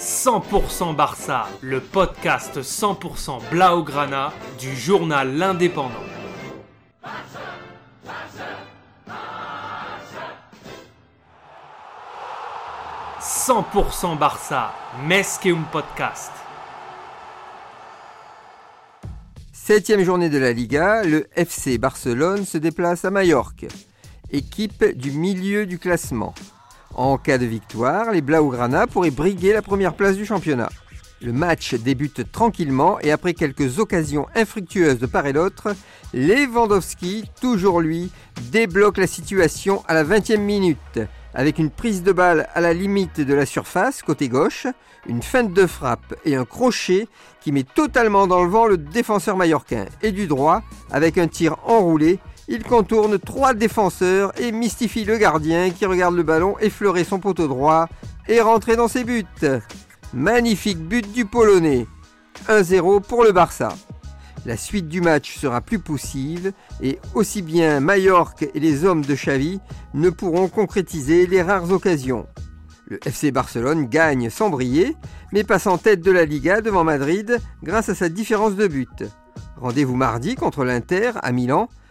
100% Barça, le podcast 100% Blaugrana du journal L'Indépendant. « 100% Barça, Mesqueum Podcast. Septième journée de la Liga, le FC Barcelone se déplace à Majorque, équipe du milieu du classement. En cas de victoire, les Blaugrana pourraient briguer la première place du championnat. Le match débute tranquillement et après quelques occasions infructueuses de part et d'autre, Lewandowski, toujours lui, débloque la situation à la 20e minute avec une prise de balle à la limite de la surface côté gauche, une feinte de frappe et un crochet qui met totalement dans le vent le défenseur mallorquin et du droit avec un tir enroulé il contourne trois défenseurs et mystifie le gardien qui regarde le ballon effleurer son poteau droit et rentrer dans ses buts. Magnifique but du Polonais. 1-0 pour le Barça. La suite du match sera plus poussive et aussi bien Mallorca et les hommes de Xavi ne pourront concrétiser les rares occasions. Le FC Barcelone gagne sans briller, mais passe en tête de la Liga devant Madrid grâce à sa différence de but. Rendez-vous mardi contre l'Inter à Milan